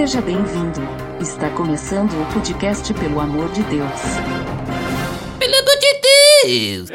Seja bem-vindo. Está começando o podcast Pelo Amor de Deus. Pelo amor de Deus!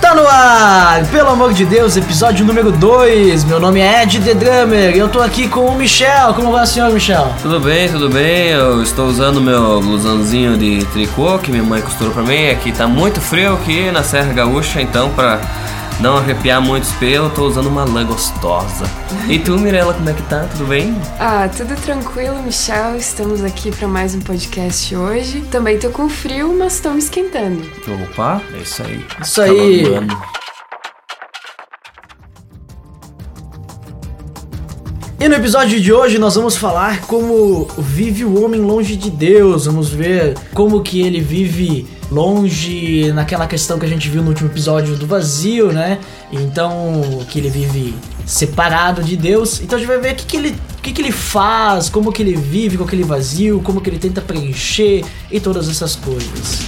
Tá no ar, pelo amor de Deus, episódio número 2. Meu nome é Ed The Drummer e eu tô aqui com o Michel. Como vai, senhor Michel? Tudo bem, tudo bem. Eu estou usando meu blusãozinho de tricô que minha mãe costurou pra mim. Aqui tá muito frio aqui na Serra Gaúcha, então pra não arrepiar muito os pelos, tô usando uma lã gostosa. E tu, Mirella, como é que tá? Tudo bem? Ah, tudo tranquilo, Michel. Estamos aqui para mais um podcast hoje. Também tô com frio, mas estou me esquentando. Opa, é isso aí. Isso aí. E no episódio de hoje nós vamos falar como vive o homem longe de Deus. Vamos ver como que ele vive longe naquela questão que a gente viu no último episódio do vazio, né? Então, que ele vive separado de Deus. Então a gente vai ver o que, que ele o que, que ele faz, como que ele vive com aquele vazio, como que ele tenta preencher e todas essas coisas.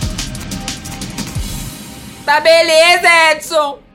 Tá beleza, Edson!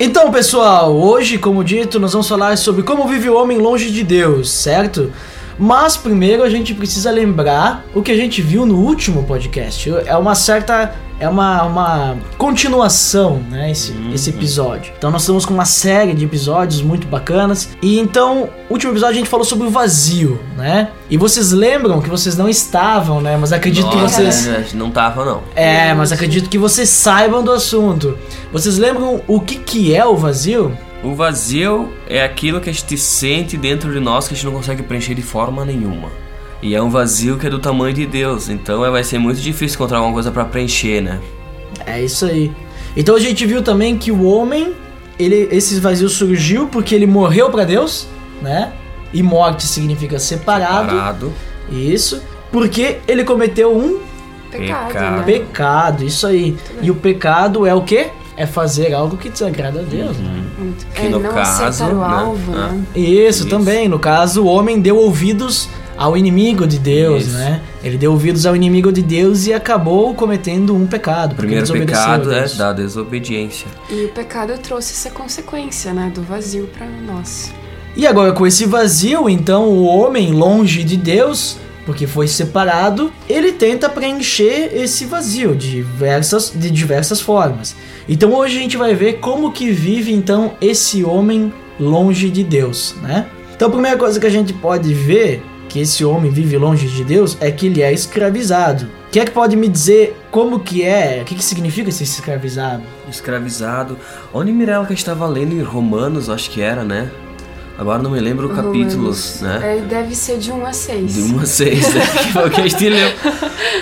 Então, pessoal, hoje, como dito, nós vamos falar sobre como vive o homem longe de Deus, certo? Mas primeiro a gente precisa lembrar o que a gente viu no último podcast. É uma certa. É uma, uma continuação, né? Esse, esse episódio. Então nós estamos com uma série de episódios muito bacanas. E então, último episódio a gente falou sobre o vazio, né? E vocês lembram que vocês não estavam, né? Mas acredito que Nossa, vocês. né, Não tava, não. É, mas acredito que vocês saibam do assunto. Vocês lembram o que, que é o vazio? O vazio é aquilo que a gente sente dentro de nós que a gente não consegue preencher de forma nenhuma. E é um vazio que é do tamanho de Deus, então é- vai ser muito difícil encontrar alguma coisa pra preencher, né? É isso aí. Então a gente viu também que o homem, ele, esse vazio surgiu porque ele morreu pra Deus, né? E morte significa separado. Parado. Isso. Porque ele cometeu um Pecado, Pecado. né? pecado, isso aí. E o pecado é o quê? É fazer algo que desagrada a Deus. né? Muito. Que é, no não caso, aceitar o né? alvo, Ah. né? Isso, Isso. também. No caso, o homem deu ouvidos ao inimigo de Deus, Isso. né? Ele deu ouvidos ao inimigo de Deus e acabou cometendo um pecado. O primeiro pecado é da desobediência. E o pecado trouxe essa consequência, né? Do vazio para nós. E agora com esse vazio, então o homem longe de Deus, porque foi separado, ele tenta preencher esse vazio de diversas, de diversas formas. Então hoje a gente vai ver como que vive então esse homem longe de Deus, né? Então a primeira coisa que a gente pode ver que esse homem vive longe de Deus é que ele é escravizado. Quem é que pode me dizer como que é, o que, que significa ser escravizado? Escravizado. Onde Mirella que estava lendo em Romanos, acho que era, né? Agora não me lembro o capítulos, Romanos. né? É, deve ser de 1 a 6. De 1 a 6, né? Que foi o que a gente leu.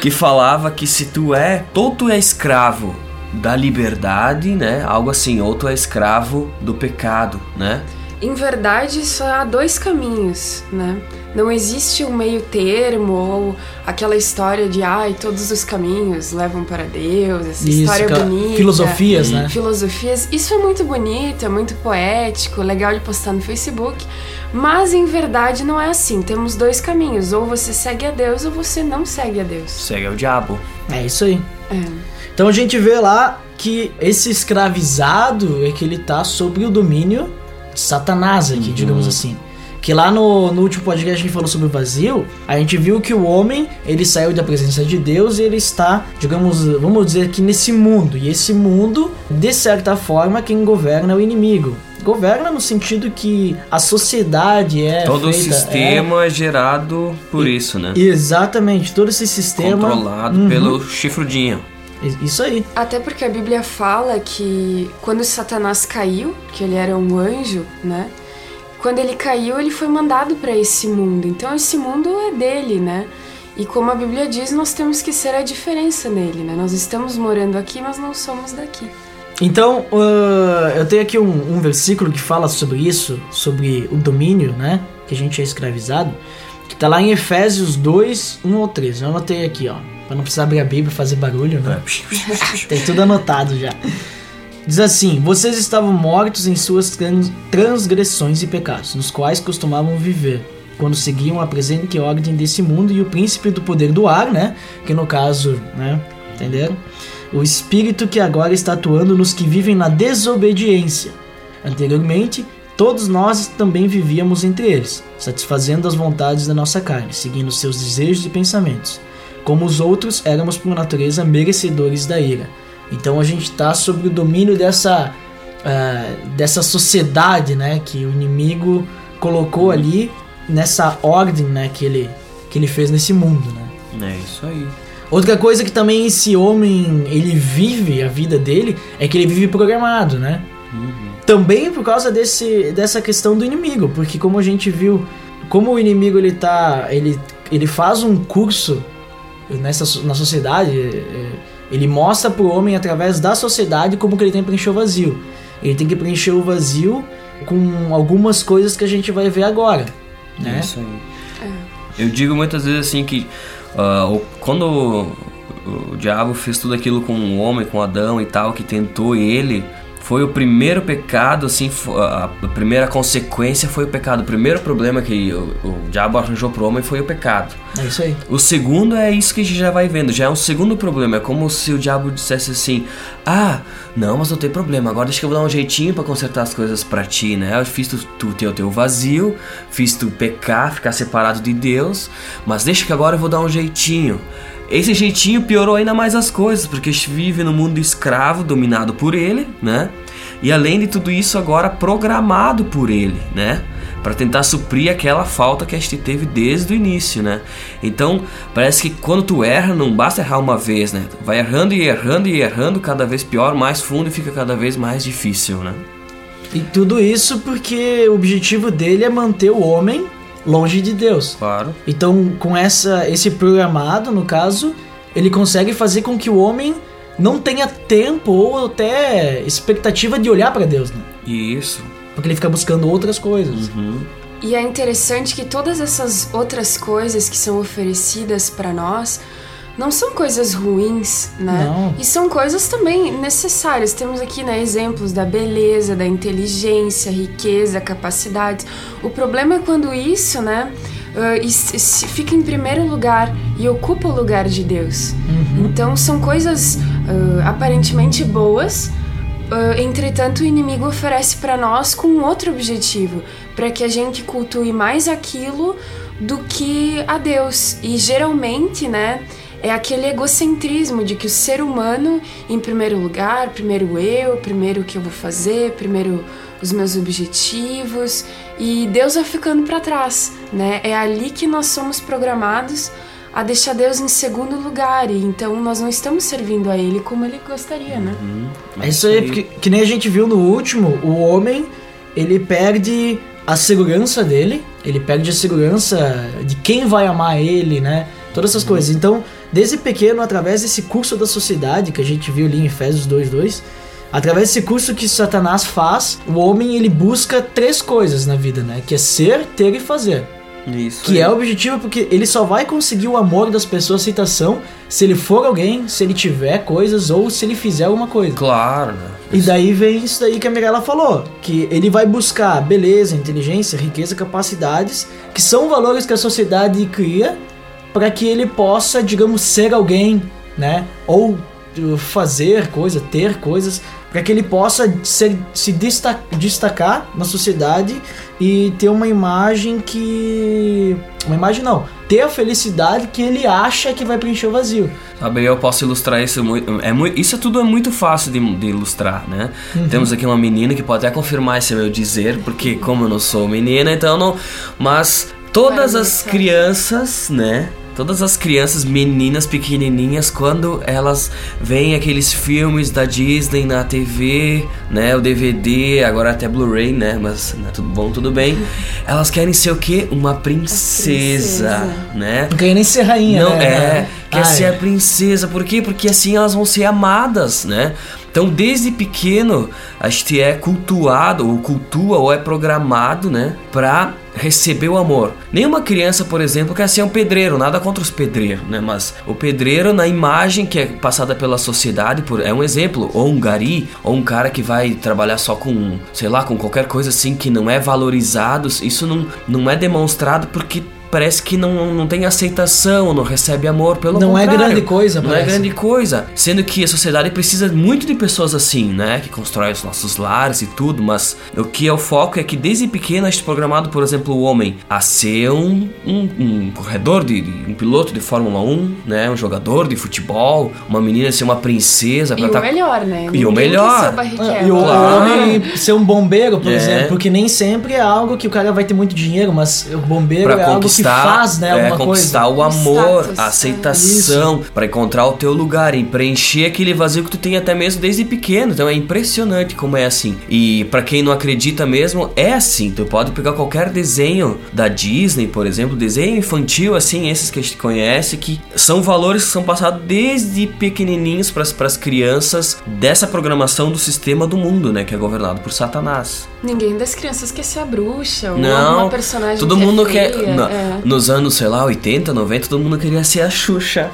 Que falava que se tu é, ou tu é escravo da liberdade, né? Algo assim, ou tu é escravo do pecado, né? Em verdade, só há dois caminhos, né? Não existe um meio termo ou aquela história de ai, todos os caminhos levam para Deus, essa história aquela- bonita. filosofias, né? Filosofias. Isso é muito bonito, é muito poético, legal de postar no Facebook. Mas em verdade não é assim. Temos dois caminhos. Ou você segue a Deus ou você não segue a Deus. Segue o diabo. É isso aí. É. Então a gente vê lá que esse escravizado é que ele tá sobre o domínio Satanás aqui, digamos assim. Que lá no, no último podcast que a gente falou sobre o vazio, a gente viu que o homem, ele saiu da presença de Deus e ele está, digamos, vamos dizer que nesse mundo. E esse mundo, de certa forma, quem governa é o inimigo. Governa no sentido que a sociedade é Todo o feita- sistema é gerado por isso, né? é- exatamente, todo esse sistema Controlado Uhum. pelo chifrudinho. Isso aí. Até porque a Bíblia fala que quando Satanás caiu, que ele era um anjo, né? Quando ele caiu, ele foi mandado para esse mundo. Então esse mundo é dele, né? E como a Bíblia diz, nós temos que ser a diferença nele, né? Nós estamos morando aqui, mas não somos daqui. Então, ah, eu tenho aqui um, um versículo que fala sobre isso, sobre o domínio, né? Que a gente é escravizado. Que tá lá em Efésios 2, 1 ou 3. Eu anotei aqui, ó. Pra não precisar abrir a Bíblia e fazer barulho, né? Tem tudo anotado já. Diz assim: Vocês estavam mortos em suas tran- transgressões e pecados, nos quais costumavam viver. quando seguiam a presente ordem desse mundo e o príncipe do poder do ar, né? Que no caso, né? Entenderam? O espírito que agora está atuando nos que vivem na desobediência. Anteriormente, todos nós também vivíamos entre eles, satisfazendo as vontades da nossa carne, seguindo seus desejos e pensamentos. Como os outros, éramos por natureza merecedores da ira. Então a gente está sob o domínio dessa, uh, dessa sociedade, né? Que o inimigo colocou ali nessa ordem, né? Que ele, que ele fez nesse mundo, né? É isso aí. Outra coisa que também esse homem ele vive a vida dele é que ele vive programado, né? Também por causa desse, dessa questão do inimigo, porque como a gente viu, como o inimigo ele tá, ele, ele faz um curso nessa na sociedade, é, ele mostra pro homem através da sociedade como que ele tem que preencher o vazio. Ele tem que preencher o vazio com algumas coisas que a gente vai ver agora, né? É isso aí. Eu digo muitas vezes assim que uh, o- quando o, o diabo fez tudo aquilo com o homem, com Adão e tal, que tentou ele, foi o primeiro pecado, assim, a primeira consequência foi o pecado. O primeiro problema que o, o diabo arranjou pro homem foi o pecado. É isso aí. O segundo é isso que a gente já vai vendo, já é um segundo problema. É como se o diabo dissesse assim: Ah, não, mas não tem problema, agora deixa que eu vou dar um jeitinho pra consertar as coisas pra ti, né? Eu fiz tu, tu ter o teu vazio, fiz tu pecar, ficar separado de Deus, mas deixa que agora eu vou dar um jeitinho. Esse jeitinho piorou ainda mais as coisas, porque a gente vive no mundo escravo, dominado por ele, né? E além de tudo isso, agora programado por ele, né? Para tentar suprir aquela falta que a gente teve desde o início, né? Então, parece que quando tu erra, não basta errar uma vez, né? Vai errando e errando e errando, cada vez pior, mais fundo e fica cada vez mais difícil, né? E tudo isso porque o objetivo dele é manter o homem longe de Deus. Claro. Então, com essa esse programado, no caso, ele consegue fazer com que o homem não tenha tempo ou até expectativa de olhar para Deus, né? Isso. Porque ele fica buscando outras coisas. Uhum. E é interessante que todas essas outras coisas que são oferecidas para nós não são coisas ruins, né? Não. E são coisas também necessárias. Temos aqui né, exemplos da beleza, da inteligência, riqueza, capacidades. O problema é quando isso, né, is- fica em primeiro lugar e ocupa o lugar de Deus. Então são coisas ah, aparentemente boas, ah, entretanto, o inimigo oferece para nós com outro objetivo, para que a gente cultue mais aquilo do que a Deus. E geralmente, né, é aquele egocentrismo de que o ser humano, em primeiro lugar, primeiro eu, primeiro o que eu vou fazer, primeiro os meus objetivos, e Deus vai ficando para trás, né? É ali que nós somos programados a deixar Deus em segundo lugar, e então nós não estamos servindo a Ele como Ele gostaria, né? É isso aí, porque que nem a gente viu no último, o homem, ele perde a segurança dele, ele perde a segurança de quem vai amar ele, né? Todas essas coisas. Então, desde pequeno, através desse curso da sociedade que a gente viu ali em Efésios 2:2, através desse curso que Satanás faz, o homem ele busca três coisas na vida, né? Que é ser, ter e fazer. Isso. Que aí. é o objetivo porque ele só vai conseguir o amor das pessoas, a aceitação, se ele for alguém, se ele tiver coisas ou se ele fizer alguma coisa. Claro, né? E daí vem isso daí que a Mirella falou, que ele vai buscar beleza, inteligência, riqueza, capacidades, que são valores que a sociedade cria para que ele possa, digamos, ser alguém, né? Ou uh, fazer coisa, ter coisas, para que ele possa ser, se desta- destacar na sociedade e ter uma imagem que. Uma imagem não, ter a felicidade que ele acha que vai preencher o vazio. Sabe, eu posso ilustrar isso muito. É muito isso tudo é muito fácil de, de ilustrar, né? Uhum. Temos aqui uma menina que pode até confirmar esse meu dizer, porque como eu não sou menina, então não. Mas todas as crianças, né? Todas as crianças meninas pequenininhas, quando elas veem aqueles filmes da Disney na TV, né? O DVD, agora até Blu-ray, né? Mas né, tudo bom, tudo bem. Elas querem ser o quê? Uma princesa, princesa. né? Não queria nem ser rainha, Não, né? é. Quer Ah, ser é. a princesa. Por quê? Porque assim elas vão ser amadas, né? Então, desde pequeno, a gente é cultuado, ou cultua, ou é programado, né? Pra receber o amor. Nenhuma criança, por exemplo, quer ser um pedreiro, nada contra os pedreiros, né? Mas o pedreiro, na imagem que é passada pela sociedade, por, é um exemplo. Ou um gari, ou um cara que vai trabalhar só com, sei lá, com qualquer coisa assim que não é valorizado. Isso não, não é demonstrado porque parece que não, não tem aceitação, não recebe amor, pelo Não é contrário. grande coisa, Não é parece. grande coisa. Sendo que a sociedade precisa muito de pessoas assim, né? Que constroem os nossos lares e tudo, mas o que é o foco é que desde pequeno a gente é programado, por exemplo, o homem a ser um, um, um corredor, de, de- um piloto de Fórmula 1, né? Um jogador de futebol, uma menina ser uma princesa E pra o tá- melhor, né? E o Ninguém melhor. Ah, E o Claro. homem ser um bombeiro, por É. exemplo, porque nem sempre é algo que o cara vai ter muito dinheiro, mas o bombeiro Pra é algo que conquistar, faz, né, é, conquistar coisa. o amor, Status, a é. aceitação, pra encontrar o teu lugar e preencher aquele vazio que tu tem até mesmo desde pequeno. Então é impressionante como é assim. E pra quem não acredita mesmo, é assim. Tu pode pegar qualquer desenho da Disney, por exemplo, desenho infantil assim, esses que a gente conhece, que são valores que são passados desde pequenininhos pras pras crianças dessa programação do sistema do mundo, né, que é governado por Satanás. Ninguém das crianças quer ser a bruxa ou Não, alguma personagem todo que é mundo feia, quer. na- é. Nos anos, sei lá, 80, 90, todo mundo queria ser a Xuxa.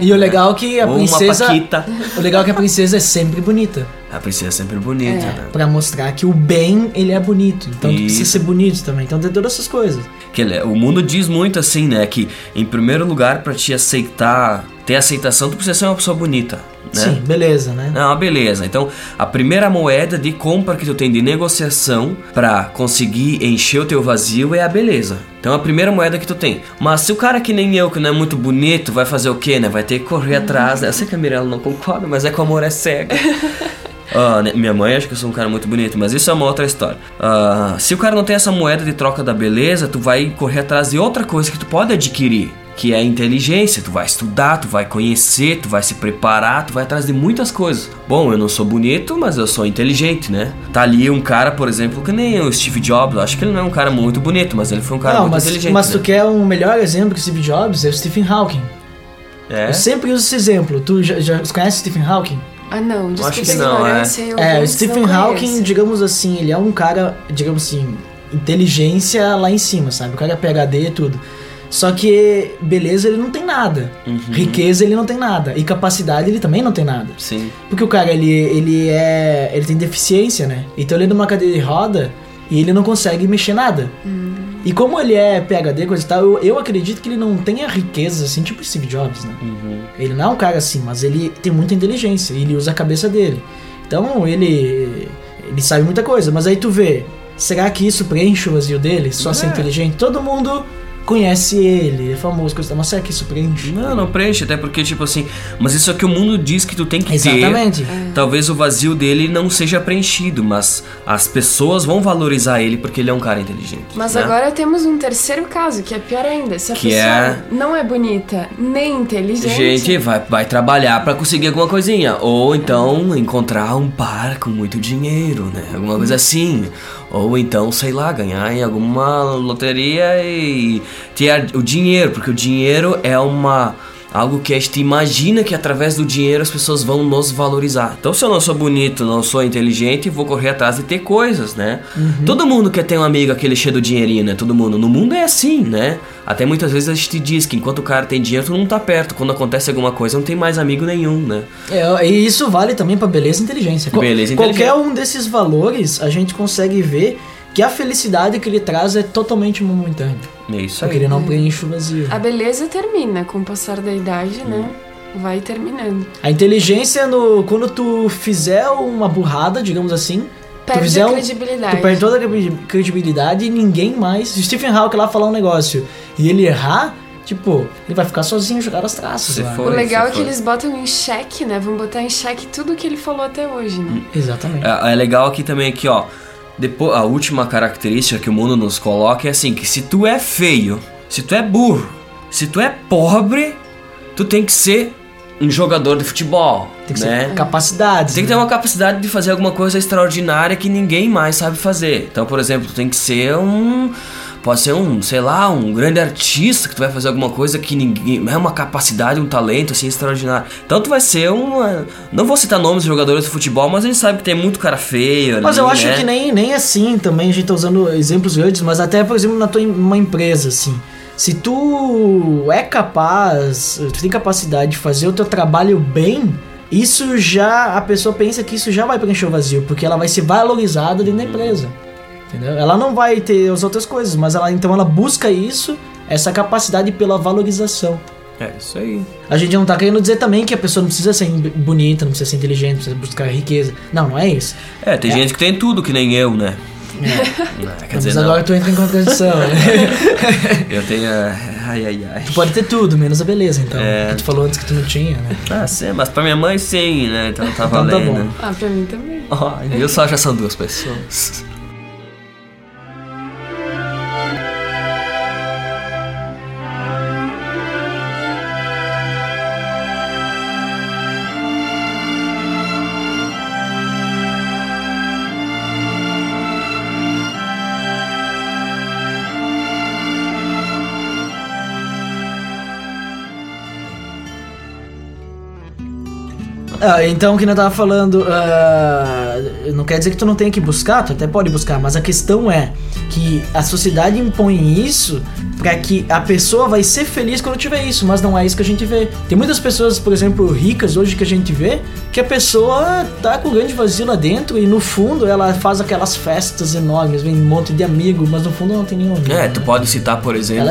E o legal é que a Ou princesa. uma Paquita. O legal é que a princesa é sempre bonita. A princesa é sempre bonita, né? Pra mostrar que o bem, ele é bonito. Então tu precisa Isso. ser bonito também. Então tem todas essas coisas. Que ele- o mundo diz muito assim, né? Que em primeiro lugar, pra te aceitar, ter aceitação, tu precisa ser uma pessoa bonita, né? Sim, beleza, né? Não, beleza. Então, a primeira moeda de compra que tu tem de negociação pra conseguir encher o teu vazio é a beleza. Então, a primeira moeda que tu tem. Mas se o cara que nem eu, que não é muito bonito, vai fazer o quê, né? Vai ter que correr atrás. né? Eu sei que a Mirella não concorda, mas é que o amor é cego. Ah, né, minha mãe acha que eu sou um cara muito bonito, mas isso é uma outra história. Ah, se o cara não tem essa moeda de troca da beleza, tu vai correr atrás de outra coisa que tu pode adquirir, que é inteligência. Tu vai estudar, tu vai conhecer, tu vai se preparar, tu vai atrás de muitas coisas. Bom, eu não sou bonito, mas eu sou inteligente, né? Tá ali um cara, por exemplo, que nem o Steve Jobs. Eu acho que ele não é um cara muito bonito, mas ele foi um cara não, muito mas, inteligente. mas né? tu quer um melhor exemplo que Steve Jobs? É o Stephen Hawking. É? Eu sempre uso esse exemplo. Tu já, já conhece Stephen Hawking? Ah, não, Acho desculpa que a não, ignorância. eu É, o Stephen Hawking, digamos assim, ele é um cara, digamos assim, inteligência lá em cima, sabe? O cara é PHD e tudo. Só que beleza ele não tem nada. Uhum. Riqueza ele não tem nada. E capacidade ele também não tem nada. Sim. Porque o cara, ele, ele é. ele tem deficiência, né? Então ele é numa cadeira de roda e ele não consegue mexer nada. E como ele é PHD, coisa e tal, eu, eu acredito que ele não tenha riqueza, assim, tipo Steve Jobs, né? Ele não é um cara assim, mas ele tem muita inteligência e ele usa a cabeça dele. Então ele. ele sabe muita coisa. Mas aí tu vê, será que isso preenche o vazio dele? Só ser É. inteligente? Todo mundo conhece ele, é famoso, coisa e mas será que isso preenche? Não, não preenche, até porque, tipo assim, mas isso é o que o mundo diz que tu tem que ter. Exatamente. Talvez o vazio dele não seja preenchido, mas as pessoas vão valorizar ele porque ele é um cara inteligente. Mas né? agora temos um terceiro caso, que é pior ainda. Se a Que pessoa é- não é bonita nem inteligente. Gente, vai, vai trabalhar pra conseguir alguma coisinha. Ou então encontrar um par com muito dinheiro, né? Alguma coisa assim. Ou então, sei lá, ganhar em alguma loteria e ter o dinheiro, porque o dinheiro é uma. Algo que a gente imagina que através do dinheiro as pessoas vão nos valorizar. Então, se eu não sou bonito, não sou inteligente, vou correr atrás de ter coisas, né? Todo mundo quer ter um amigo aquele cheio do dinheirinho, né? Todo mundo. No mundo é assim, né? Até muitas vezes a gente diz que enquanto o cara tem dinheiro, todo mundo tá perto. Quando acontece alguma coisa, não tem mais amigo nenhum, né? É, e isso vale também pra beleza e inteligência. Beleza e Qualquer inteligência. um desses valores, a gente consegue ver que a felicidade que ele traz é totalmente momentânea. É isso Porque aí. ele não preenche o vazio. A beleza termina com o passar da idade, né? Vai terminando. A inteligência, no, quando tu fizer uma burrada, digamos assim, tu Perde fizer a um- credibilidade. tu perde toda a credi- credibilidade e ninguém mais. Se o Stephen Hawking lá falar um negócio e ele errar, tipo, ele vai ficar sozinho jogar as traças for- O legal é que eles botam em xeque, né? Vão botar em xeque tudo que ele falou até hoje, né? Exatamente. É, é legal aqui também aqui, ó. Depois, a última característica que o mundo nos coloca é assim, que se tu é feio, se tu é burro, se tu é pobre, tu tem que ser um jogador de futebol, Tem que né? ser capacidades. Tem que ter uma capacidade de fazer alguma coisa extraordinária que ninguém mais sabe fazer. Então, por exemplo, tu tem que ser um pode ser um, sei lá, um grande artista que tu vai fazer alguma coisa que ninguém. É uma capacidade, um talento assim extraordinário. Então tu vai ser um. Não vou citar nomes de jogadores de futebol, mas a gente sabe que tem muito cara feio. Mas ali, eu acho né? que nem, nem assim também, a gente tá usando exemplos grandes, mas até, por exemplo, na tua uma empresa, assim. Se tu é capaz, tu tem capacidade de fazer o teu trabalho bem, isso já, a pessoa pensa que isso já vai preencher o vazio, porque ela vai ser valorizada dentro da empresa. Entendeu? Ela não vai ter as outras coisas, mas ela então ela busca isso, essa capacidade pela valorização. É isso aí. A gente não tá querendo dizer também que a pessoa não precisa ser bonita, não precisa ser inteligente, não precisa buscar riqueza. Não, não é isso. É, tem gente que tem tudo que nem eu, né? Não, quer dizer, Mas não. agora tu entra em contradição, né? Eu tenho. ah, Ai, ai, ai. Tu pode ter tudo, menos a beleza, então. É. Que tu falou antes que tu não tinha, né? Ah, sim, mas pra minha mãe sim, né? Então tá Então tá valendo. bom. Ah, pra mim também. Ó, eu só já são duas pessoas. Ah, então, o que eu tava falando, ah, não quer dizer que tu não tenha que buscar, tu até pode buscar, mas a questão é que a sociedade impõe isso pra que a pessoa vai ser feliz quando tiver isso, mas não é isso que a gente vê. Tem muitas pessoas, por exemplo, ricas hoje que a gente vê, que a pessoa tá com um grande vazio lá dentro e no fundo ela faz aquelas festas enormes, vem um monte de amigo, mas no fundo não tem nenhum amigo. É, tu pode citar, por exemplo,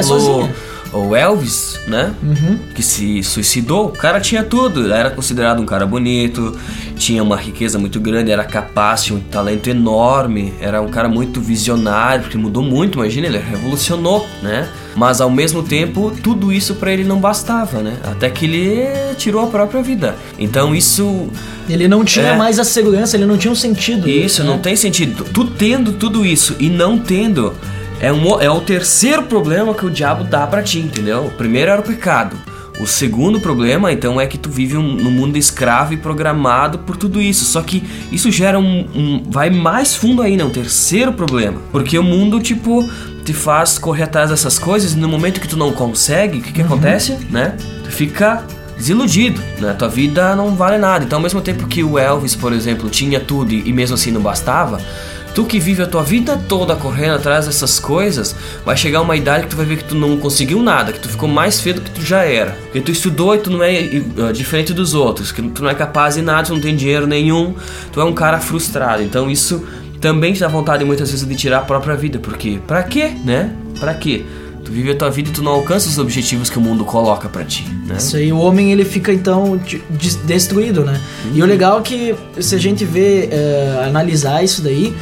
O Elvis, né? Uhum. Que se suicidou. O cara tinha tudo. Era considerado um cara bonito, tinha uma riqueza muito grande, era capaz, tinha um talento enorme, era um cara muito visionário, porque mudou muito, imagina, ele revolucionou, né? Mas ao mesmo tempo, tudo isso pra ele não bastava, né? Até que ele tirou a própria vida. Então isso Ele não tinha É. mais a segurança, ele não tinha um sentido. isso né? não tem sentido. Tu tendo tudo isso e não tendo é, um, é o terceiro problema que o diabo dá pra ti, entendeu? O primeiro era o pecado. O segundo problema, então, é que tu vive um, num mundo escravo e programado por tudo isso. Só que isso gera um, um- vai mais fundo ainda, um terceiro problema. Porque o mundo, tipo, te faz correr atrás dessas coisas e no momento que tu não consegue, o que que acontece, né? Tu fica desiludido, né? Tua vida não vale nada. Então, ao mesmo tempo que o Elvis, por exemplo, tinha tudo e e mesmo assim não bastava, tu que vive a tua vida toda correndo atrás dessas coisas, vai chegar uma idade que tu vai ver que tu não conseguiu nada, que tu ficou mais feio do que tu já era. Que tu estudou e tu não é uh, diferente dos outros, que tu não é capaz de nada, tu não tem dinheiro nenhum, tu é um cara frustrado. Então, isso também te dá vontade muitas vezes de tirar a própria vida, porque pra quê, né? Pra quê? Tu vive a tua vida e tu não alcança os objetivos que o mundo coloca pra ti, né? Isso aí, o homem ele fica então de- des- destruído, né? E o legal é que se a gente vê, é, analisar isso daí,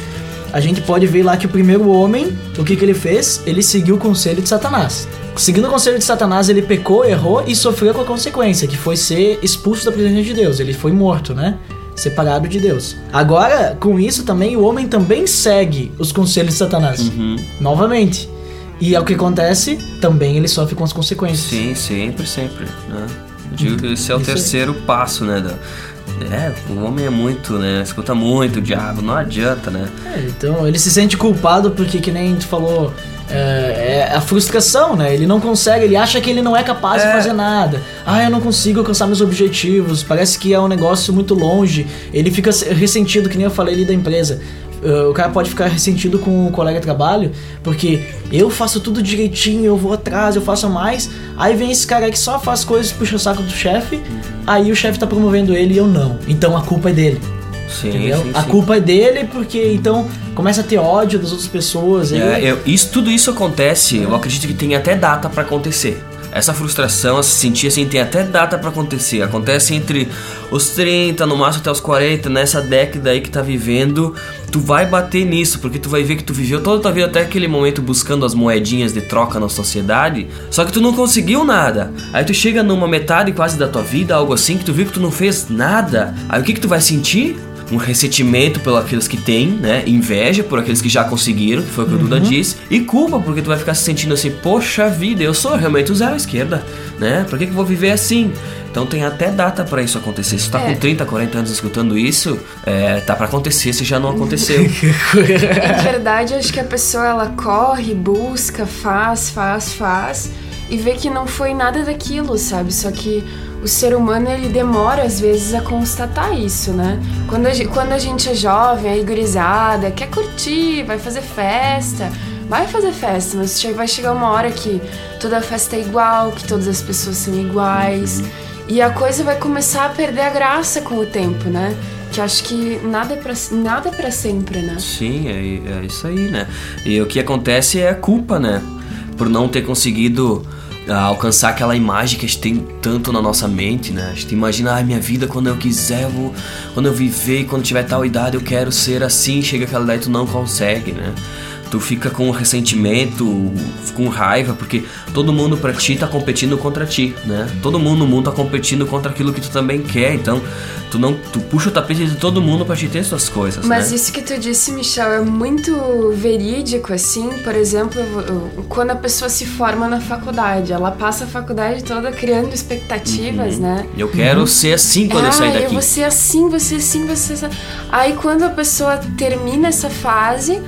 a gente pode ver lá que o primeiro homem, o que, que ele fez? Ele seguiu o conselho de Satanás. Seguindo o conselho de Satanás, ele pecou, errou e sofreu com a consequência, que foi ser expulso da presença de Deus. Ele foi morto, né? Separado de Deus. Agora, com isso também, o homem também segue os conselhos de Satanás. Uhum. Novamente. E é o que acontece, também ele sofre com as consequências. Sim, sempre, sempre. Né? Eu digo que esse é o Isso terceiro passo, né? da- É, o homem é muito, né? Escuta muito o diabo, não adianta, né? É, então ele se sente culpado porque, que nem tu falou, é, é a frustração, né? Ele não consegue, ele acha que ele não é capaz de É. fazer nada. Ah, eu não consigo alcançar meus objetivos, parece que é um negócio muito longe. Ele fica se- ressentido, que nem eu falei ali da empresa. Uh, o cara pode ficar ressentido com o colega de trabalho, porque eu faço tudo direitinho, eu vou atrás, eu faço mais. Aí vem esse cara que só faz coisas, puxa o saco do chefe, aí o chefe tá promovendo ele e eu não. Então a culpa é dele. Sim, Entendeu? sim, A sim. culpa é dele porque então começa a ter ódio das outras pessoas. ele- É, eu- isso, tudo isso acontece, eu acredito que tem até data pra acontecer. Essa frustração, se sentir assim, tem até data pra acontecer. Acontece entre os 30, no máximo até os 40, nessa década aí que tá vivendo. Tu vai bater nisso, porque tu vai ver que tu viveu toda a tua vida até aquele momento buscando as moedinhas de troca na sociedade, só que tu não conseguiu nada. Aí tu chega numa metade quase da tua vida, algo assim, que tu viu que tu não fez nada. Aí o que que tu vai sentir? Um ressentimento pelos aqueles que têm, né? Inveja por aqueles que já conseguiram, que foi o que o Duda disse, e culpa porque tu vai ficar se sentindo assim, poxa vida, eu sou realmente o zero à esquerda, né? Por que, que eu vou viver assim? Então tem até data pra isso acontecer. Se tu tá É. com 30, 40 anos escutando isso, é, tá pra acontecer se já não aconteceu. Na verdade, acho que a pessoa ela corre, busca, faz, faz, faz e vê que não foi nada daquilo, sabe? Só que o ser humano ele demora às vezes a constatar isso, né? Quando a, gen- quando a gente é jovem, é gurizada, quer curtir, vai fazer festa, vai fazer festa, mas vai chegar uma hora que toda festa é igual, que todas as pessoas são iguais. E a coisa vai começar a perder a graça com o tempo, né? Que acho que nada é pra, nada é pra sempre, né? Sim, é, é isso aí, né? E o que acontece é a culpa, né? Por não ter conseguido alcançar aquela imagem que a gente tem tanto na nossa mente, né? A gente imagina, ai, minha vida quando eu quiser, eu vou, quando eu viver, quando tiver tal idade, eu quero ser assim. Chega aquela idade tu não consegue, né? Tu fica com ressentimento, com raiva, porque todo mundo pra ti tá competindo contra ti, né? Todo mundo no mundo tá competindo contra aquilo que tu também quer, então tu não tu puxa o tapete de todo mundo pra te ter suas coisas, Mas né? isso que tu disse, Michel, é muito verídico, assim. Por exemplo, quando a pessoa se forma na faculdade, ela passa a faculdade toda criando expectativas, né? Eu quero ser assim quando eu sair ah, daqui. eu vou ser assim, você assim, você assim. Aí quando a pessoa termina essa fase,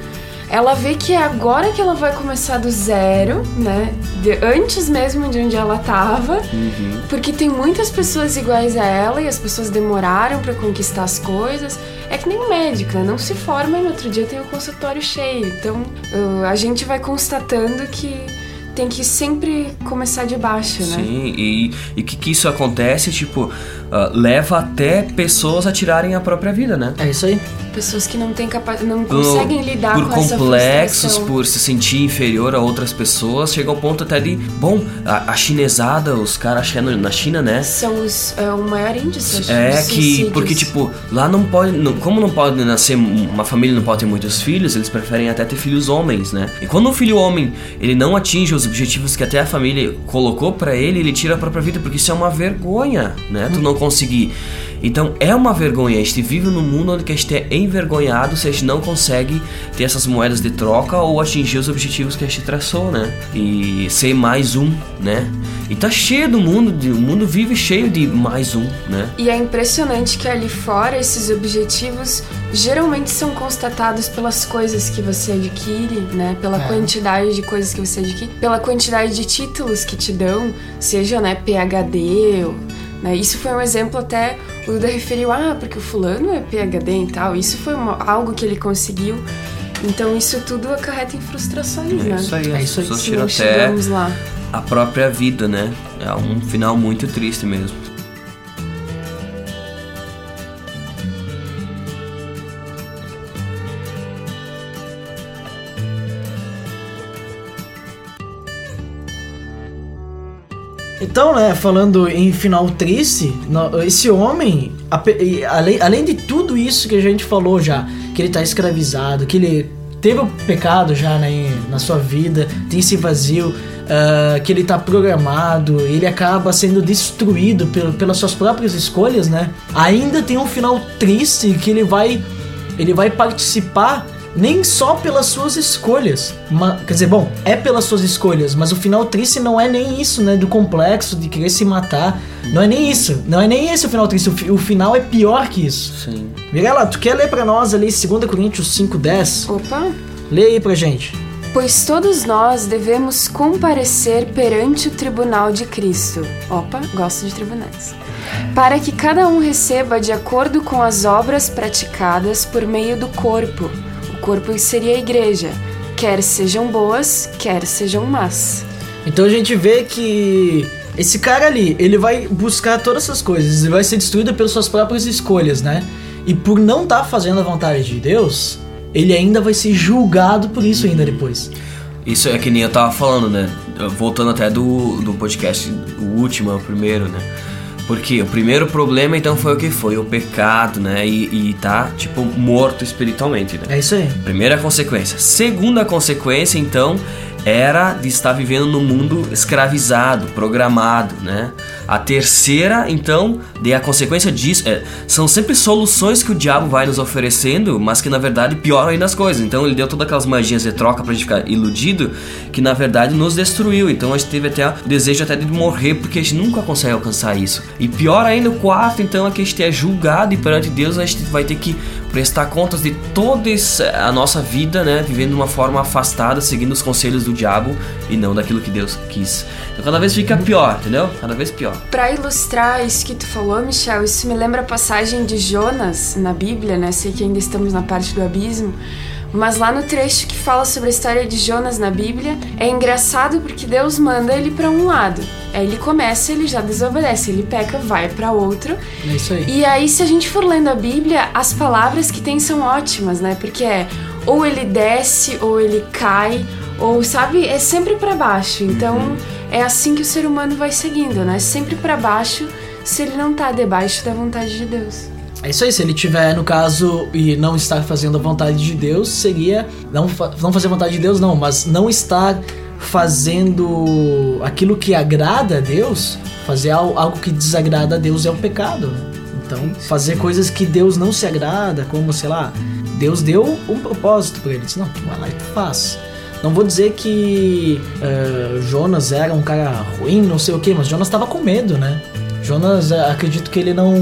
ela vê que é agora que ela vai começar do zero, né? De- antes mesmo de onde ela tava. Uhum. Porque tem muitas pessoas iguais a ela e as pessoas demoraram pra conquistar as coisas. É que nem médico, né? Não se forma e no outro dia tem o consultório cheio. Então uh, a gente vai constatando que tem que sempre começar de baixo, né? Sim, e e que, que isso acontece, tipo, ah, leva até pessoas a tirarem a própria vida, né? É isso aí. Pessoas que não têm capa... não Por- conseguem lidar por com essa complexos, frustração. por se sentir inferior a outras pessoas, chega ao ponto até de, bom, a, a chinesada, os caras é na China, né? São os, é o maior índice É que, suicídios. porque tipo, lá não pode, não- como não pode nascer, uma família não pode ter muitos filhos, eles preferem até ter filhos homens, né? E quando um filho homem, ele não atinge os objetivos que até a família colocou pra ele, ele tira a própria vida, porque isso é uma vergonha, né? Tu não conseguir. Então é uma vergonha, a gente vive num mundo onde que a gente é envergonhado se a gente não consegue ter essas moedas de troca ou atingir os objetivos que a gente traçou, né? E ser mais um, né? E tá cheio do mundo, de- o mundo vive cheio de mais um, né? E é impressionante que ali fora esses objetivos geralmente são constatados pelas coisas que você adquire, né? Pela É. quantidade de coisas que você adquire, pela quantidade de títulos que te dão, seja, né, PhD, ou, né? Isso foi um exemplo até o Duda referiu, ah, porque o fulano é PhD e tal. Isso foi uma- algo que ele conseguiu. Então isso tudo acarreta em frustrações, né? É isso aí, É as isso aí. pessoas Se tiram até chegamos lá. a própria vida, né? É um final muito triste mesmo. Então, né, falando em final triste, esse homem, além, de tudo isso que a gente falou já, que ele tá escravizado, que ele teve o pecado já né, na sua vida, tem esse vazio, ah, que ele tá programado, ele acaba sendo destruído pelas suas próprias escolhas, né? Ainda tem um final triste que ele vai, ele vai participar nem só pelas suas escolhas. Quer dizer, bom, é pelas suas escolhas, mas o final triste não é nem isso, né? Do complexo, de querer se matar. Não é nem isso. Não é nem esse o final triste. O, o final é pior que isso. Sim. Mirella, tu quer ler pra nós ali 2 Coríntios 5,10? Opa! Lê aí pra gente. Pois todos nós devemos comparecer perante o tribunal de Cristo. Opa, gosto de tribunais. Para que cada um receba de acordo com as obras praticadas por meio do corpo. Corpo seria a igreja, quer sejam boas, quer sejam más. Então a gente vê que esse cara ali, ele vai buscar todas essas coisas, ele vai ser destruído pelas suas próprias escolhas, né? E por não estar fazendo a vontade de Deus, ele ainda vai ser julgado por isso ainda depois. Isso é que nem eu tava falando, né? Voltando até do, do podcast, o último, o primeiro, né? Porque o primeiro problema, então, foi o que foi? O pecado, né? E, e tá, tipo, morto espiritualmente, né? É isso aí. Primeira consequência. Segunda consequência, então, era de estar vivendo no mundo escravizado, programado, né? A terceira, então, de a consequência disso, é, são sempre soluções que o diabo vai nos oferecendo, mas que na verdade pioram ainda as coisas. Então ele deu todas aquelas magias de troca pra gente ficar iludido, que na verdade nos destruiu. Então a gente teve até o desejo até de morrer, porque a gente nunca consegue alcançar isso. E pior ainda, o quarto, então, é que a gente é julgado e perante Deus a gente vai ter que prestar contas de toda a nossa vida, né? Vivendo de uma forma afastada, seguindo os conselhos do diabo e não daquilo que Deus quis. Então cada vez fica pior, entendeu? Cada vez pior. Para ilustrar isso que tu falou, Michel, isso me lembra a passagem de Jonas na Bíblia, né? Sei que ainda estamos na parte do abismo. Mas lá no trecho que fala sobre a história de Jonas na Bíblia, é engraçado porque Deus manda ele para um lado. Aí ele começa, ele já desobedece, ele peca, vai para outro. É isso aí. E aí, se a gente for lendo a Bíblia, as palavras que tem são ótimas, né? Porque é ou ele desce, ou ele cai, ou sabe, é sempre para baixo. Então, uhum. é assim que o ser humano vai seguindo, né? Sempre para baixo, se ele não tá debaixo da vontade de Deus. É isso aí, se ele tiver, no caso, e não estar fazendo a vontade de Deus, seria. Não, não fazer a vontade de Deus, não, mas não estar fazendo aquilo que agrada a Deus, fazer algo que desagrada a Deus é o pecado, né? Então, fazer coisas que Deus não se agrada, como, sei lá, Deus deu um propósito para ele. Disse, não, tu vai lá e tu faz. Não vou dizer que uh, Jonas era um cara ruim, não sei o que, mas Jonas estava com medo, né? Jonas, eh, acredito que ele não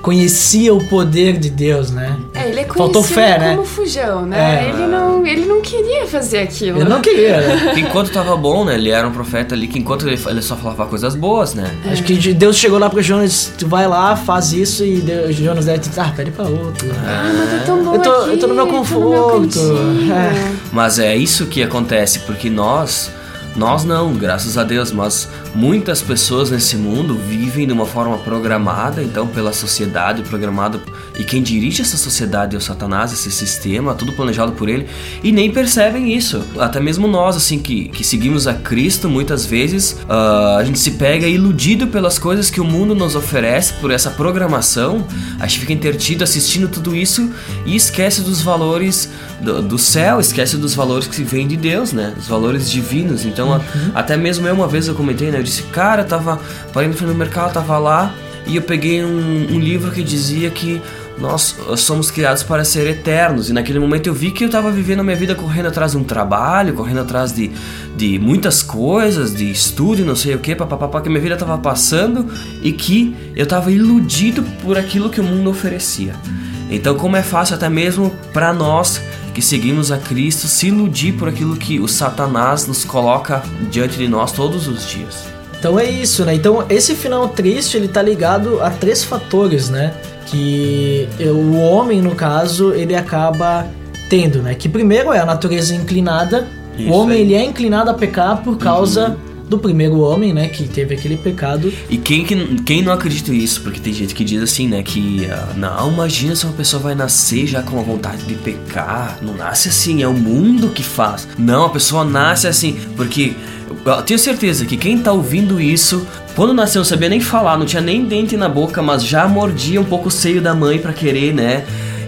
conhecia o poder de Deus, né? É, ele é Faltou fé, né? como fujão, né? É. Ele, não, ele não queria fazer aquilo. Ele não queria, né? enquanto tava bom, né? Ele era um profeta ali que enquanto ele, ele só falava coisas boas, né? É. Acho que Deus chegou lá pro Jonas, tu vai lá, faz isso e Deus, Jonas deve dizer, ah, pede pra outro. Ah, mas eu tô bom eu tô, aqui, eu tô no meu conforto. No meu é. Mas é isso que acontece, porque nós nós não, graças a Deus, mas muitas pessoas nesse mundo vivem de uma forma programada, então pela sociedade, programado e quem dirige essa sociedade é o Satanás, esse sistema, tudo planejado por ele, e nem percebem isso. Até mesmo nós, assim, que, que seguimos a Cristo, muitas vezes uh, a gente se pega iludido pelas coisas que o mundo nos oferece, por essa programação, a gente fica intertido assistindo tudo isso e esquece dos valores do, do céu, esquece dos valores que vêm de Deus, né? Os valores divinos. Então, uhum. a, até mesmo eu uma vez eu comentei, né? Eu disse, cara, eu tava parei no mercado, tava lá e eu peguei um, um livro que dizia que nós somos criados para ser eternos. E naquele momento eu vi que eu estava vivendo a minha vida correndo atrás de um trabalho, correndo atrás de, de muitas coisas, de estudo, não sei o que, papapá, que minha vida estava passando e que eu estava iludido por aquilo que o mundo oferecia. Então, como é fácil até mesmo para nós que seguimos a Cristo se iludir por aquilo que o Satanás nos coloca diante de nós todos os dias. Então é isso, né? Então esse final triste ele tá ligado a três fatores, né? Que o homem, no caso, ele acaba tendo, né? Que primeiro é a natureza inclinada. Isso o homem aí. ele é inclinado a pecar por causa uhum do primeiro homem, né, que teve aquele pecado. E quem, quem não acredita nisso? Porque tem gente que diz assim, né, que uh, não, imagina se uma pessoa vai nascer já com a vontade de pecar. Não nasce assim, é o mundo que faz. Não, a pessoa nasce assim, porque eu tenho certeza que quem tá ouvindo isso quando nasceu não sabia nem falar, não tinha nem dente na boca, mas já mordia um pouco o seio da mãe para querer, né?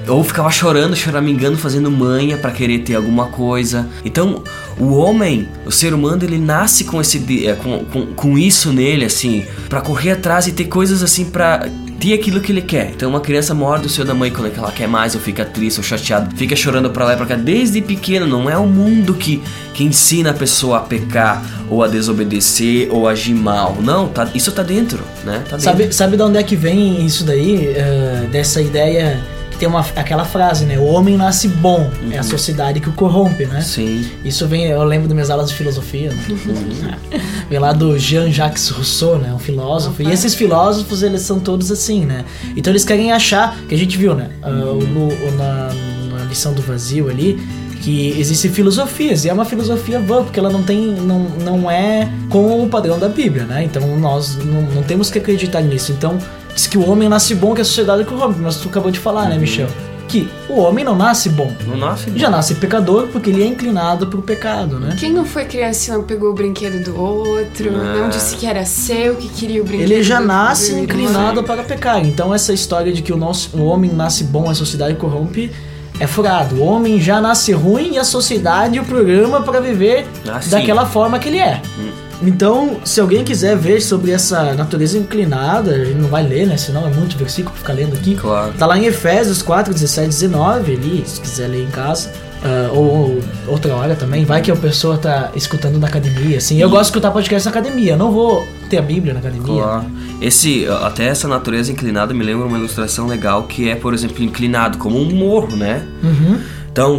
Ou ficava chorando, choramingando, fazendo manha para querer ter alguma coisa. Então, o homem, o ser humano, ele nasce com esse é, com, com, com isso nele assim, para correr atrás e ter coisas assim para ter aquilo que ele quer. Então uma criança morde o seu da mãe quando ela quer mais, ou fica triste, ou chateado, fica chorando pra lá e pra cá. Desde pequeno, não é o mundo que, que ensina a pessoa a pecar, ou a desobedecer, ou agir mal. Não, tá, isso tá dentro, né? Tá dentro. Sabe, sabe de onde é que vem isso daí? Uh, dessa ideia tem uma, aquela frase, né? O homem nasce bom, uhum. é a uhum. sociedade que o corrompe, né? Sim. Isso vem, eu lembro das minhas aulas de filosofia, né? Uhum. vem lá do Jean-Jacques Rousseau, né? Um filósofo. E esses filósofos, eles são todos assim, né? Então eles querem achar, que a gente viu, né? Uhum. Uh, na, na lição do vazio ali, que existem filosofias e é uma filosofia vã porque ela não tem não, não é com o padrão da Bíblia né então nós não, não temos que acreditar nisso então Diz que o homem nasce bom, que a sociedade corrompe. Mas tu acabou de falar, né, Michel? Que o homem não nasce bom. Não nasce bom. Já nasce pecador porque ele é inclinado pro pecado, né? Quem não foi criança e não pegou o brinquedo do outro, é. não disse que era seu, que queria o brinquedo Ele já nasce do inclinado para pecar. Então essa história de que o, nosso, o homem nasce bom, a sociedade corrompe é furado. O homem já nasce ruim e a sociedade o programa para viver Ah, daquela forma que ele é. Hum. Então, se alguém quiser ver sobre essa natureza inclinada, a gente não vai ler, né? Senão é muito versículo pra ficar lendo aqui. Claro. Tá lá em Efésios 4, 17, 19, ali, se quiser ler em casa. Ah, ou, ou outra hora também, vai que a pessoa tá escutando na academia, assim. Eu gosto de escutar podcast na academia, eu não vou ter a Bíblia na academia. Claro. Esse, até essa natureza inclinada me lembra uma ilustração legal que é, por exemplo, inclinado como um morro, né? Uhum. Então,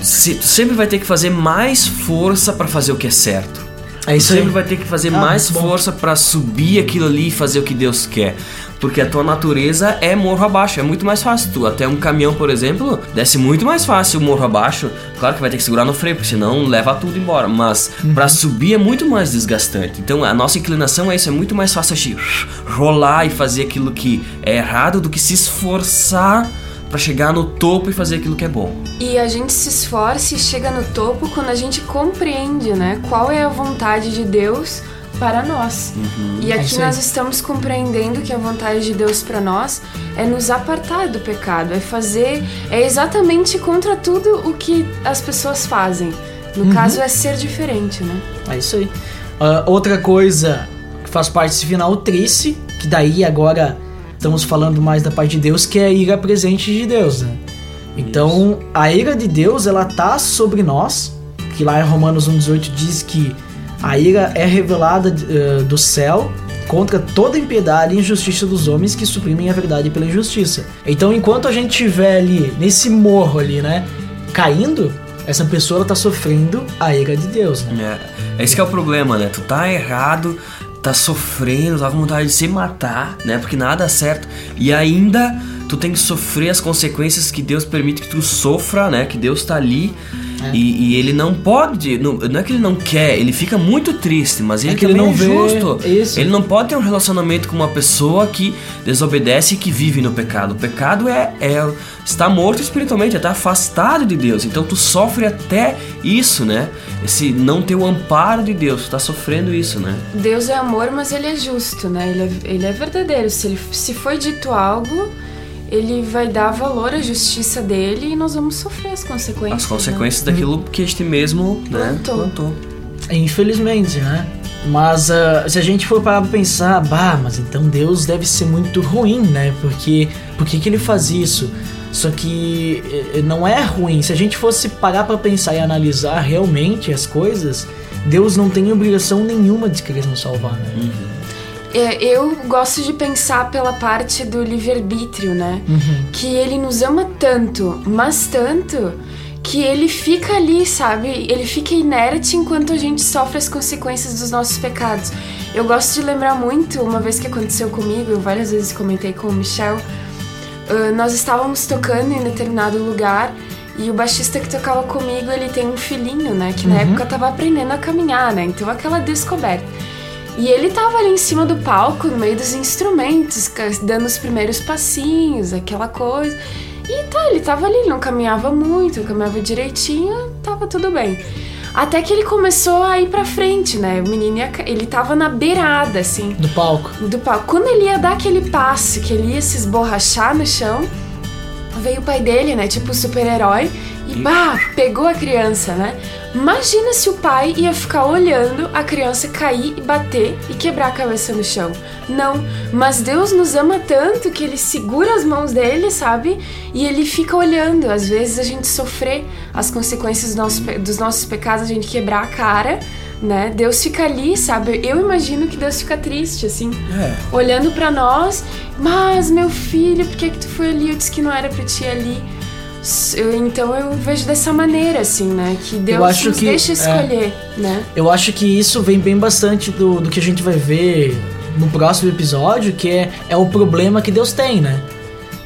se- sempre vai ter que fazer mais força pra fazer o que é certo. É isso tu aí. sempre vai ter que fazer Ah, mais força pra subir aquilo ali e fazer o que Deus quer. Porque a tua natureza é morro abaixo, é muito mais fácil. Tu, até um caminhão, por exemplo, desce muito mais fácil morro abaixo. Claro que vai ter que segurar no freio, porque senão leva tudo embora. Mas Uhum. pra subir é muito mais desgastante. Então a nossa inclinação é isso, é muito mais fácil a gente rolar e fazer aquilo que é errado do que se esforçar pra chegar no topo e fazer aquilo que é bom. E a gente se esforça e chega no topo quando a gente compreende, né? Qual é a vontade de Deus para nós. E É aqui aí. nós estamos compreendendo que a vontade de Deus para nós é nos apartar do pecado, é fazer, é exatamente contra tudo o que as pessoas fazem. No Uhum. caso é ser diferente, né? É isso aí. Ah, outra coisa que faz parte desse final triste, que daí agora estamos falando mais da parte de Deus, que é a ira presente de Deus, né? Então, a ira de Deus, ela tá sobre nós, que lá em Romanos 1,18 diz que a ira é revelada eh, do céu contra toda impiedade e injustiça dos homens que suprimem a verdade pela injustiça. Então, enquanto a gente estiver ali, nesse morro ali, né, caindo, essa pessoa ela tá sofrendo a ira de Deus, né? É, esse que é o problema, né? Tu tá errado, tá sofrendo, tá com vontade de se matar, né? Porque nada é certo. E ainda tu tem que sofrer as consequências que Deus permite que tu sofra, né? Que Deus tá ali. É. E, e ele não pode, não, não é que ele não quer, ele fica muito triste, mas ele É que ele não é vê justo. isso. Ele não pode ter um relacionamento com uma pessoa que desobedece e que vive no pecado. O pecado é, é estar morto espiritualmente, é estar afastado de Deus. Então tu sofre até isso, né? Esse não ter o amparo de Deus, tu tá sofrendo isso, né? Deus é amor, mas ele é justo, né? Ele é, ele é verdadeiro. Se, ele, se foi dito algo, ele vai dar valor à justiça dele e nós vamos sofrer as consequências. As consequências daquilo que este mesmo, né, Plantou. plantou. Infelizmente, né? Mas ah, se a gente for parar pra pensar, bah, mas então Deus deve ser muito ruim, né? Porque por que, que ele faz isso? Só que eh, não é ruim. Se a gente fosse parar pra pensar e analisar realmente as coisas, Deus não tem obrigação nenhuma de querer nos salvar, né? Uhum. É, eu gosto de pensar pela parte do livre-arbítrio, né? Que ele nos ama tanto, mas tanto, que ele fica ali, sabe? Ele fica inerte enquanto a gente sofre as consequências dos nossos pecados. Eu gosto de lembrar muito, uma vez que aconteceu comigo, eu várias vezes comentei com o Michel, nós estávamos tocando em determinado lugar e o baixista que tocava comigo, ele tem um filhinho, né? Que na época tava aprendendo a caminhar, né? Então aquela descoberta. E ele tava ali em cima do palco, no meio dos instrumentos, dando os primeiros passinhos, aquela coisa. E tá, ele tava ali, não caminhava muito, caminhava direitinho, tava tudo bem. Até que ele começou a ir pra frente, né? O menino ia, ele tava na beirada, assim, Do palco. do palco. Quando ele ia dar aquele passo, que ele ia se esborrachar no chão, veio o pai dele, né? Tipo super-herói, e bah, pegou a criança, né? Imagina se o pai ia ficar olhando a criança cair e bater e quebrar a cabeça no chão. Não, mas Deus nos ama tanto que ele segura as mãos dele, sabe? E ele fica olhando. Às vezes a gente sofrer as consequências dos nossos, pe- dos nossos pecados, a gente quebrar a cara, né? Deus fica ali, sabe? Eu imagino que Deus fica triste, assim É. olhando pra nós, mas meu filho, por que que tu foi ali? Eu disse que não era pra ti ali. Eu- então eu vejo dessa maneira, assim, né? Que Deus acho nos que- deixa é. escolher, né? Eu acho que isso vem bem bastante do, do que a gente vai ver no próximo episódio, que é, é o problema que Deus tem, né?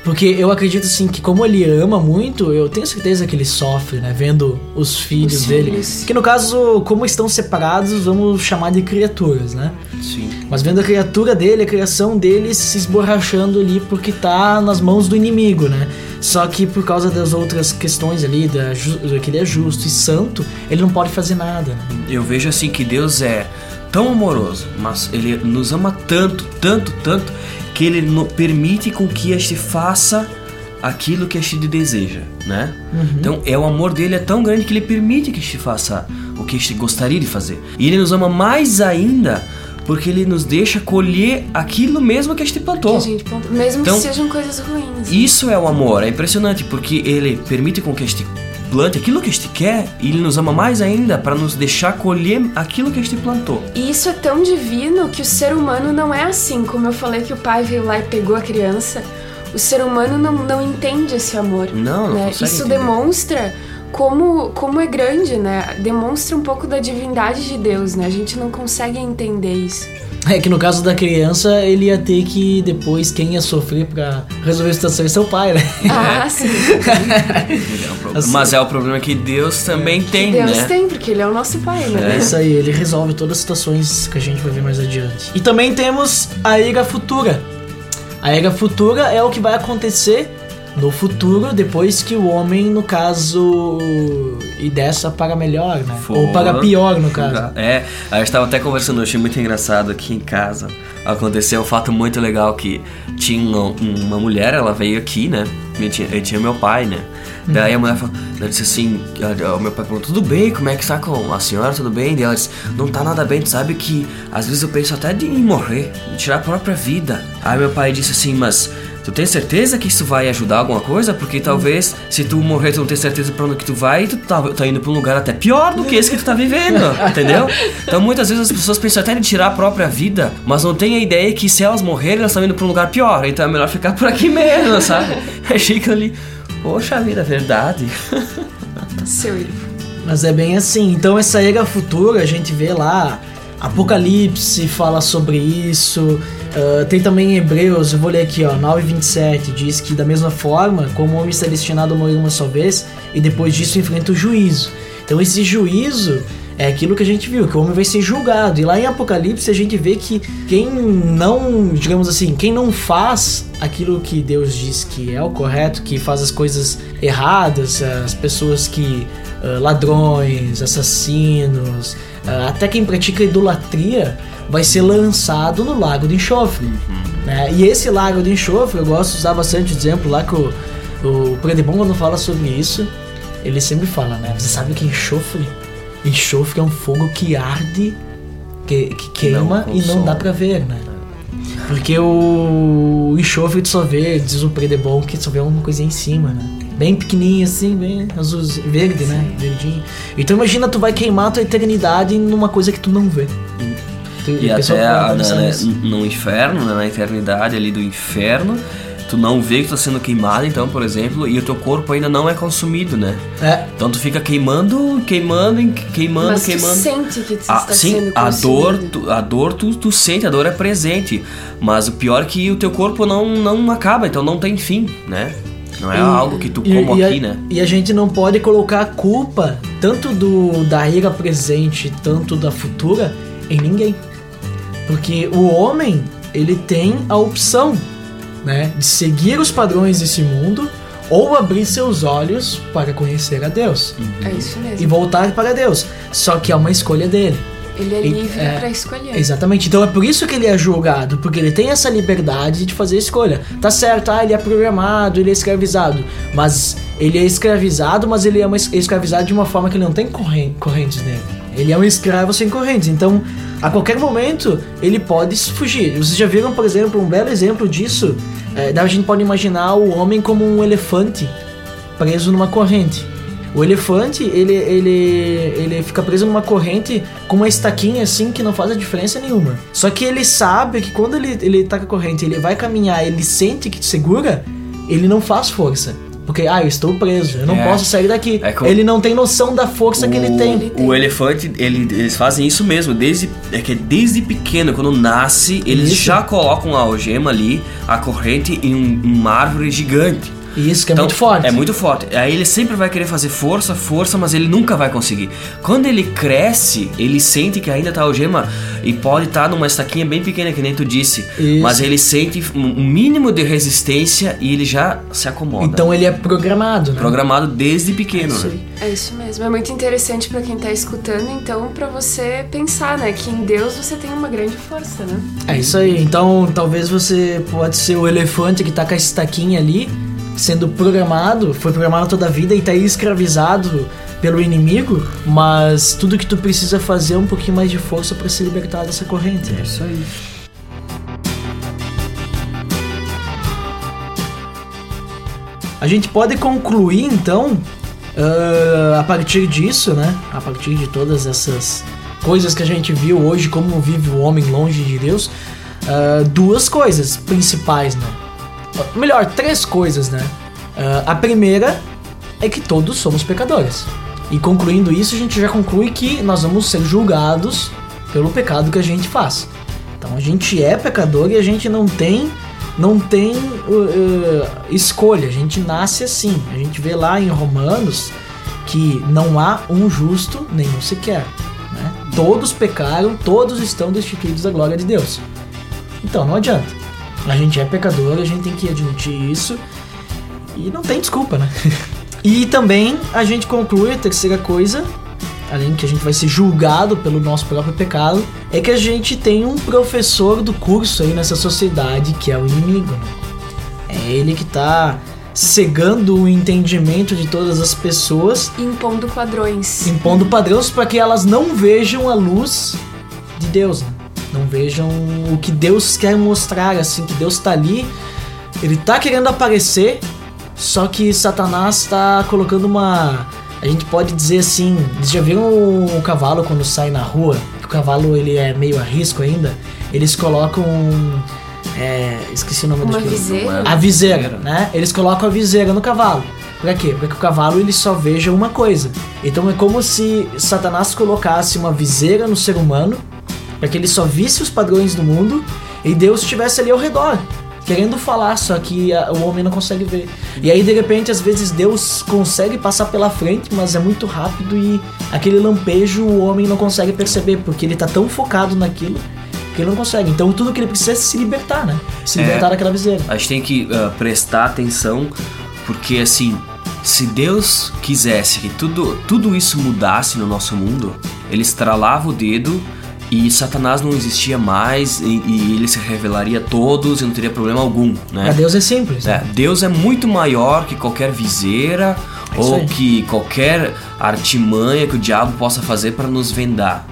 Porque eu acredito assim que como ele ama muito, eu tenho certeza que ele sofre, né? Vendo os filhos Os dele. filhos. Que no caso, como estão separados, vamos chamar de criaturas, né? Sim. Mas vendo a criatura dele, a criação dele se esborrachando ali porque tá nas mãos do inimigo, né? Só que por causa das outras questões ali, da, que ele é justo e santo, ele não pode fazer nada? Eu vejo assim que Deus é tão amoroso, mas ele nos ama tanto, tanto, tanto que ele permite com que este faça aquilo que este deseja, né? Então é o amor dele é tão grande que ele permite que este faça o que este gostaria de fazer. E ele nos ama mais ainda porque ele nos deixa colher aquilo mesmo que este Que plantou. a gente pontua- mesmo Então, que sejam coisas ruins. Isso é o amor, é impressionante porque ele permite com que este plante aquilo que este quer e ele nos ama mais ainda para nos deixar colher aquilo que este plantou. E isso é tão divino que o ser humano não é assim. Como eu falei que o pai veio lá e pegou a criança, o ser humano não, não entende esse amor. Não, não né? Isso entender. demonstra como, como é grande, né? Demonstra um pouco da divindade de Deus, né? A gente não consegue entender isso. É que no caso da criança, ele ia ter que depois quem ia sofrer pra resolver a situação é seu pai, né? Ah, sim. Assim- Mas é o problema que Deus também tem, Deus né? tem, porque ele é o nosso pai, né? É isso aí, ele resolve todas as situações que a gente vai ver mais adiante. E também temos a Era Futura. A Era Futura é o que vai acontecer no futuro, depois que o homem, no caso, e dessa para melhor, né? Ou For- para pior, no caso. É, a gente tava até conversando, eu achei muito engraçado aqui em casa. Aconteceu um fato muito legal que tinha um- uma mulher, ela veio aqui, né? E tinha, tinha meu pai, né? Daí a mulher falou, ela disse assim, o meu pai perguntou, tudo bem, como é que está com a senhora, tudo bem? E ela disse, não tá nada bem, tu sabe que às vezes eu penso até de morrer, de tirar a própria vida. Aí meu pai disse assim, mas tu tem certeza que isso vai ajudar alguma coisa? Porque talvez se tu morrer, tu não tem certeza pra onde que tu vai, tu tá, tá indo pra um lugar até pior do que esse que tu tá vivendo, entendeu? Então muitas vezes as pessoas pensam até em tirar a própria vida, mas não tem a ideia que se elas morrerem, elas estão indo pra um lugar pior, então é melhor ficar por aqui mesmo, sabe? Achei que ali, poxa vida, é verdade. Seu. Mas é bem assim. Então essa era futura, a gente vê lá. Apocalipse fala sobre isso. Ah, tem também em Hebreus, eu vou ler aqui, ó, 9 27, diz que da mesma forma, como o homem está destinado a morrer uma só vez, e depois disso enfrenta o juízo. Então esse juízo é aquilo que a gente viu, que o homem vai ser julgado. E lá em Apocalipse a gente vê que quem não, digamos assim, quem não faz aquilo que Deus diz que é o correto, que faz as coisas erradas, as pessoas que ah, ladrões, assassinos, ah, até quem pratica idolatria vai ser lançado no lago de enxofre. né? E esse lago de enxofre, eu gosto de usar bastante exemplo lá que o, o Predebon quando fala sobre isso, ele sempre fala, né? Você sabe o que é enxofre? Enxofre é um fogo que arde, que, que queima e não dá pra ver, né? Porque o enxofre tu só vê, diz o Predebon, que só vê uma coisinha em cima, né? Bem pequenininha assim, bem azul, verde, né? Verdinho. Então imagina tu vai queimar a tua eternidade numa coisa que tu não vê. Tu- E a pessoa até a- na- nisso. no inferno, né, na eternidade ali do inferno, tu não vê que tu tá sendo queimado, então, por exemplo, e o teu corpo ainda não é consumido, né? É, Então tu fica queimando, queimando, queimando, Mas tu queimando. sente que tu Ah, está sim, sendo a dor, tu, a dor tu, tu sente, a dor é presente. Mas o pior é que o teu corpo não, não acaba, então não tem fim, né? Não é E- algo que tu e- como e a- aqui, né? E a gente não pode colocar a culpa tanto do da era presente, tanto da futura em ninguém. Porque o homem, ele tem a opção, né, de seguir os padrões desse mundo ou abrir seus olhos para conhecer a Deus É isso e mesmo. voltar para Deus. Só que é uma escolha dele. Ele é E- livre é, pra escolher. Exatamente. Então é por isso que ele é julgado, porque ele tem essa liberdade de fazer escolha. Tá certo, ah, ele é programado, ele é escravizado. Mas ele é escravizado, mas ele é escravizado de uma forma que ele não tem corren- correntes nele. Ele é um escravo sem correntes. Então, a qualquer momento, ele pode fugir. Vocês já viram, por exemplo, um belo exemplo disso? É, a gente pode imaginar o homem como um elefante preso numa corrente. O elefante, ele, ele, ele fica preso numa corrente com uma estaquinha assim que não faz a diferença nenhuma. Só que ele sabe que quando ele, ele tá com a corrente, ele vai caminhar, ele sente que segura, ele não faz força. Porque, ah, eu estou preso, eu não É. posso sair daqui. É Ele não tem noção da força que ele tem. Ele tem. O elefante, ele- eles fazem isso mesmo, desde, é que desde pequeno, quando nasce, eles Isso. já colocam a algema ali, a corrente em um- uma árvore gigante. Isso que é Então, muito forte. É muito forte. Aí ele sempre vai querer fazer força, força, mas ele nunca vai conseguir. Quando ele cresce, ele sente que ainda tá algema e pode estar numa estaquinha bem pequena, que nem tu disse. Isso. Mas ele sente um mínimo de resistência e ele já se acomoda. Então ele é programado, né? Programado desde pequeno, Isso né? aí. É isso mesmo. É muito interessante pra quem tá escutando, então, pra você pensar, né? Que em Deus você tem uma grande força, né? É isso aí. Então, talvez você pode ser o elefante que tá com a estaquinha ali, sendo programado, foi programado toda a vida e tá aí escravizado pelo inimigo, mas tudo que tu precisa fazer é um pouquinho mais de força para se libertar dessa corrente. É isso aí. A gente pode concluir então, uh, a partir disso, né? A partir de todas essas coisas que a gente viu hoje, como vive o homem longe de Deus, uh, duas coisas principais, né? Melhor, três coisas, né? Uh, a primeira é que todos somos pecadores. E concluindo isso, a gente já conclui que nós vamos ser julgados pelo pecado que a gente faz. Então a gente é pecador e a gente não tem não tem uh, uh, escolha, a gente nasce assim. A gente vê lá em Romanos que não há um justo, nenhum sequer. Né? Todos pecaram, todos estão destituídos da glória de Deus. Então não adianta. A gente é pecador, a gente tem que admitir isso e não tem desculpa, né? e também a gente conclui a terceira coisa além que a gente vai ser julgado pelo nosso próprio pecado, é que a gente tem um professor do curso aí nessa sociedade que é o inimigo. Né? É ele que tá cegando o entendimento de todas as pessoas, impondo padrões. Impondo padrões para que elas não vejam a luz de Deus, né? Não vejam o que Deus quer mostrar, assim, que Deus tá ali, ele tá querendo aparecer, só que Satanás tá colocando uma a gente pode dizer assim, vocês já viram o cavalo quando sai na rua? O cavalo ele é meio a risco ainda. Eles colocam é, esqueci o nome Uma daquilo. viseira? A viseira, né? Eles colocam a viseira no cavalo. Pra quê? Pra que o cavalo ele só veja uma coisa. Então é como se Satanás colocasse uma viseira no ser humano para que ele só visse os padrões do mundo e Deus estivesse ali ao redor querendo falar, só que a, o homem não consegue ver. E aí, de repente, às vezes Deus consegue passar pela frente, mas é muito rápido e aquele lampejo o homem não consegue perceber, porque ele tá tão focado naquilo que ele não consegue. Então, tudo que ele precisa é se libertar, né? Se libertar É. daquela viseira. A gente tem que uh, prestar atenção, porque assim, se Deus quisesse que tudo, tudo isso mudasse no nosso mundo, ele estralava o dedo e Satanás não existia mais e, e ele se revelaria a todos e não teria problema algum, né? Pra Deus é simples. É, Deus é muito maior que qualquer viseira É ou que qualquer artimanha que o diabo possa fazer para nos vendar.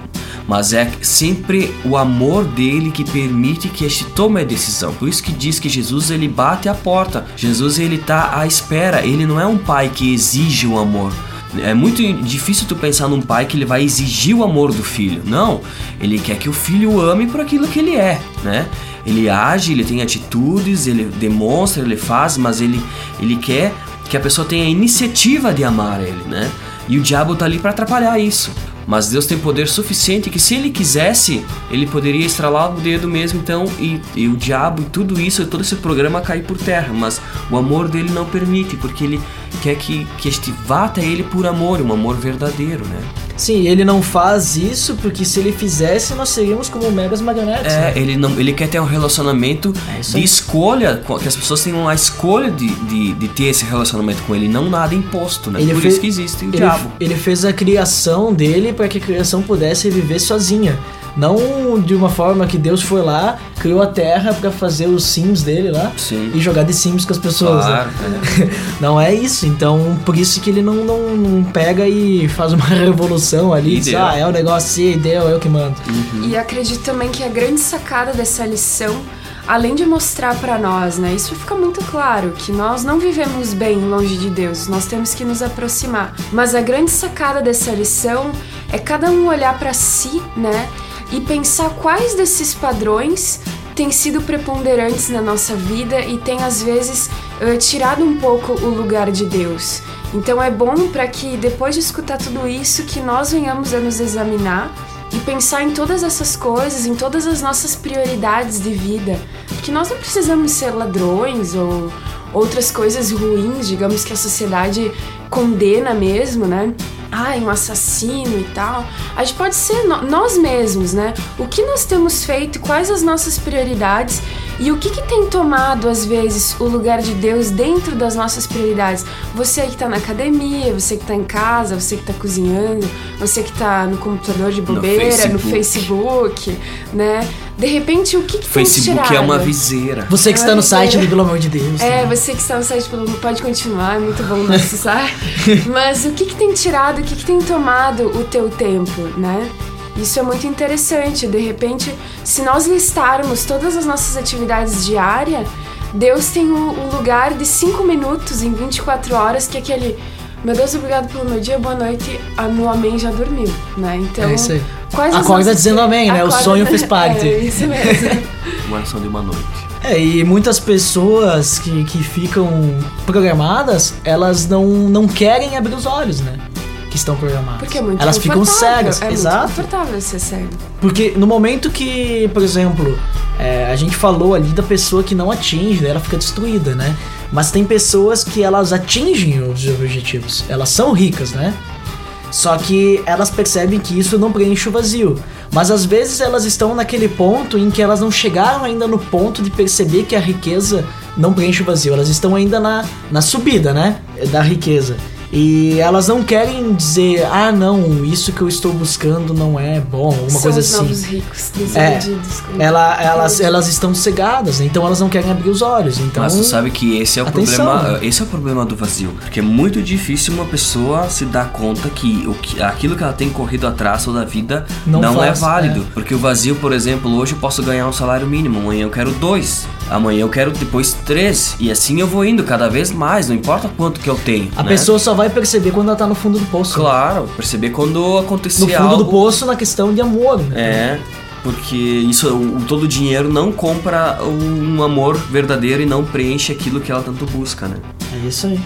Mas é sempre o amor dele que permite que este tome a decisão. Por isso que diz que Jesus ele bate a porta. Jesus ele tá à espera. Ele não é um pai que exige o amor. É muito difícil tu pensar num pai que ele vai exigir o amor do filho. Não, ele quer que o filho ame por aquilo que ele é, né? Ele age, ele tem atitudes, ele demonstra, ele faz, mas ele, ele quer que a pessoa tenha a iniciativa de amar ele, né? E o diabo tá ali para atrapalhar isso. Mas Deus tem poder suficiente que se ele quisesse, ele poderia estralar o dedo mesmo, então, e, e o diabo e tudo isso, todo esse programa cair por terra. Mas o amor dele não permite, porque ele quer que, que este vá até ele por amor, um amor verdadeiro, né? Sim, ele não faz isso porque se ele fizesse, nós seríamos como megas marionetes. É, né? ele não, ele quer ter um relacionamento É de escolha, que as pessoas tenham a escolha de, de, de ter esse relacionamento com ele, não nada imposto, né? Ele Por fez- isso que existe o Ele, diabo. ele fez a criação dele para que a criação pudesse viver sozinha. Não de uma forma que Deus foi lá, criou a terra para fazer os sims dele lá Sim. e jogar de sims com as pessoas. né? Claro, é. Não é isso. Então, por isso que ele não, não, não pega e faz uma revolução ali. E E diz, deu. ah, é o negócio assim, deu, eu que mando. E acredito também que a grande sacada dessa lição, além de mostrar pra nós, né, isso fica muito claro que nós não vivemos bem longe de Deus, nós temos que nos aproximar. Mas a grande sacada dessa lição é cada um olhar pra si, né, e pensar quais desses padrões têm sido preponderantes na nossa vida e tem às vezes eh, tirado um pouco o lugar de Deus. Então é bom para que depois de escutar tudo isso que nós venhamos a nos examinar e pensar em todas essas coisas, em todas as nossas prioridades de vida, que nós não precisamos ser ladrões ou outras coisas ruins, digamos que a sociedade condena mesmo, né? Ai, um assassino e tal. A gente pode ser no- nós mesmos, né? O que nós temos feito, quais as nossas prioridades e o que, que tem tomado, às vezes, o lugar de Deus dentro das nossas prioridades? Você que tá na academia, você que tá em casa, você que tá cozinhando, você que tá no computador de bobeira, no Facebook. Facebook, né? De repente, o que, que Facebook tirado? é uma viseira. Você que É está no uma site viseira. do Pelo Amor de Deus. É, né? você que está no site pelo pode continuar, é muito bom nosso site. Mas o que, que tem tirado, o que, que tem tomado o teu tempo, né? Isso é muito interessante. De repente, se nós listarmos todas as nossas atividades diárias, Deus tem o, o lugar de 5 minutos em 24 horas, que é aquele. Meu Deus, obrigado pelo meu dia, boa noite. A meu amém já dormiu, né? Então, É isso aí. Quais Acorda nossas- dizendo amém, né? O sonho fez parte. É, isso mesmo. Uma oração de uma noite. É, e muitas pessoas que, que ficam programadas, elas não, não querem abrir os olhos, né? Que estão programadas. Porque é muito Elas ficam cegas, É muito exato. confortável ser cego. Porque no momento que, por exemplo, é, a gente falou ali da pessoa que não atinge, né, ela fica destruída, né? Mas tem pessoas que elas atingem os objetivos, elas são ricas, né? Só que elas percebem que isso não preenche o vazio. Mas às vezes elas estão naquele ponto em que elas não chegaram ainda no ponto de perceber que a riqueza não preenche o vazio. Elas estão ainda na, na subida, né? Da riqueza. E elas não querem dizer, ah, não, isso que eu estou buscando não é bom, alguma São coisa os assim. novos ricos, É, Ela, elas, elas estão cegadas, né? então elas não querem abrir os olhos. Então, Mas tu sabe que esse é o atenção, problema, esse é o problema do vazio, porque é muito difícil uma pessoa se dar conta que, o que aquilo que ela tem corrido atrás toda a vida Não não, é faz, válido, porque o vazio, por exemplo, hoje eu posso ganhar um salário mínimo, amanhã eu quero dois, amanhã eu quero depois três e assim eu vou indo cada vez mais, não importa quanto que eu tenho. a né? pessoa só vai perceber quando ela tá no fundo do poço. né? claro, perceber quando No acontecer fundo algo. do poço na questão de amor, né? É, porque isso, o, todo o dinheiro não compra um amor verdadeiro e não preenche aquilo que ela tanto busca, né? É isso aí.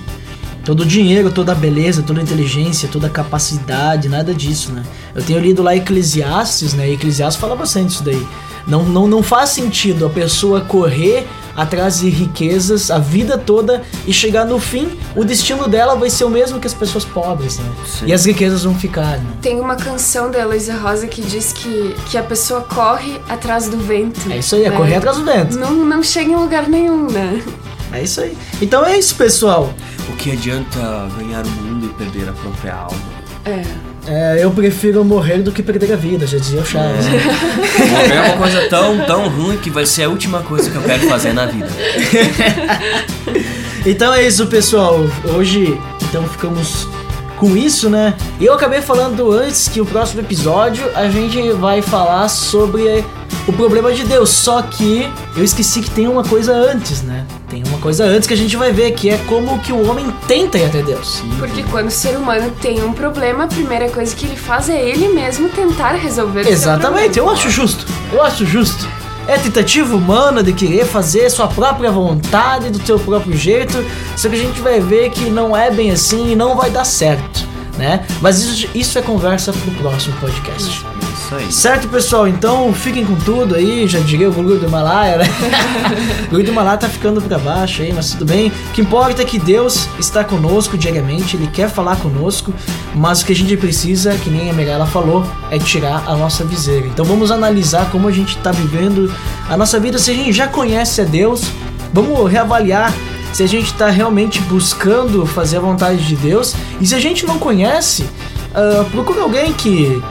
Todo o dinheiro, toda a beleza, toda a inteligência, toda a capacidade, nada disso, né? Eu tenho lido lá Eclesiastes, né? E Eclesiastes fala bastante isso daí. Não, não, não faz sentido a pessoa correr atrás de riquezas a vida toda e chegar no fim, o destino dela vai ser o mesmo que as pessoas pobres, né? Sim. E as riquezas vão ficar, né? Tem uma canção da Heloísa Rosa que diz que, que a pessoa corre atrás do vento. É isso aí, é né? correr atrás do vento. Não, não chega em lugar nenhum, né? É isso aí. Então é isso, pessoal. O que adianta ganhar o mundo e perder a própria alma? É. É, eu prefiro morrer do que perder a vida, já dizia o Chaves. Morrer é uma coisa tão, tão ruim que vai ser a última coisa que eu quero fazer na vida. Então é isso, pessoal. Hoje, então, ficamos com isso, né? Eu acabei falando antes que o próximo episódio a gente vai falar sobre o problema de Deus. Só que eu esqueci que tem uma coisa antes, né? Coisa antes que a gente vai ver, que é como que o homem tenta ir até Deus. Porque quando o ser humano tem um problema, a primeira coisa que ele faz é ele mesmo tentar resolver Exatamente, eu acho justo. Eu acho justo. É tentativa humana de querer fazer sua própria vontade, do seu próprio jeito. Só que a gente vai ver que não é bem assim e não vai dar certo, né? Mas isso, isso é conversa pro próximo podcast. Aí. Certo, pessoal? Então fiquem com tudo aí. Já diria o Guru do Himalaia, né? o Guru do Himalaia tá ficando pra baixo aí, mas tudo bem. O que importa é que Deus está conosco diariamente, Ele quer falar conosco, mas o que a gente precisa, que nem a Mirella falou, é tirar a nossa viseira. Então vamos analisar como a gente tá vivendo a nossa vida. Se a gente já conhece a Deus, vamos reavaliar se a gente está realmente buscando fazer a vontade de Deus. E se a gente não conhece, ah, procure alguém que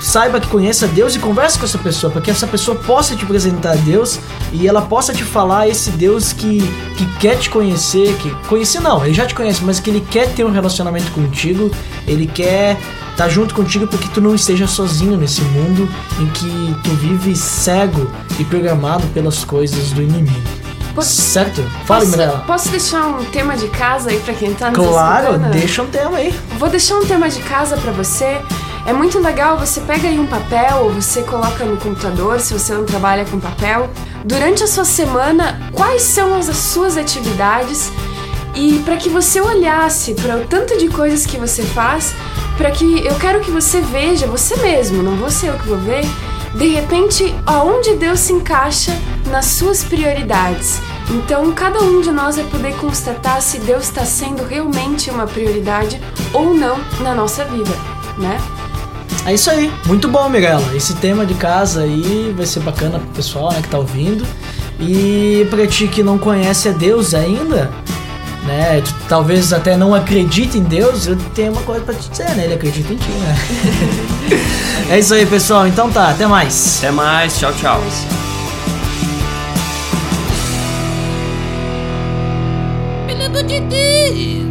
saiba que conheça Deus e converse com essa pessoa, para que essa pessoa possa te apresentar a Deus e ela possa te falar esse Deus que, que quer te conhecer, que conhecer não, ele já te conhece, mas que ele quer ter um relacionamento contigo, ele quer estar junto contigo para que tu não esteja sozinho nesse mundo em que tu vive cego e programado pelas coisas do inimigo. Posso- certo? Fala, Posso, Mirella. posso deixar um tema de casa aí pra quem tá nos Claro, escutando? deixa um tema aí. Vou deixar um tema de casa pra você. É muito legal, você pega aí um papel ou você coloca no computador, se você não trabalha com papel. Durante a sua semana, quais são as, as suas atividades? E para que você olhasse para o tanto de coisas que você faz, para que eu quero que você veja, você mesmo, não vou ser eu que vou ver, de repente, aonde Deus se encaixa nas suas prioridades. Então, cada um de nós vai poder constatar se Deus está sendo realmente uma prioridade ou não na nossa vida, né? É isso aí. Muito bom, Mirella. Esse tema de casa aí vai ser bacana pro pessoal né, que tá ouvindo. E pra ti que não conhece a Deus ainda, né? Tu talvez até não acredite em Deus, eu tenho uma coisa pra te dizer, né? Ele acredita em ti, né? é isso aí, pessoal. Então tá, até mais. Até mais, tchau, tchau. Pelo amor de Deus.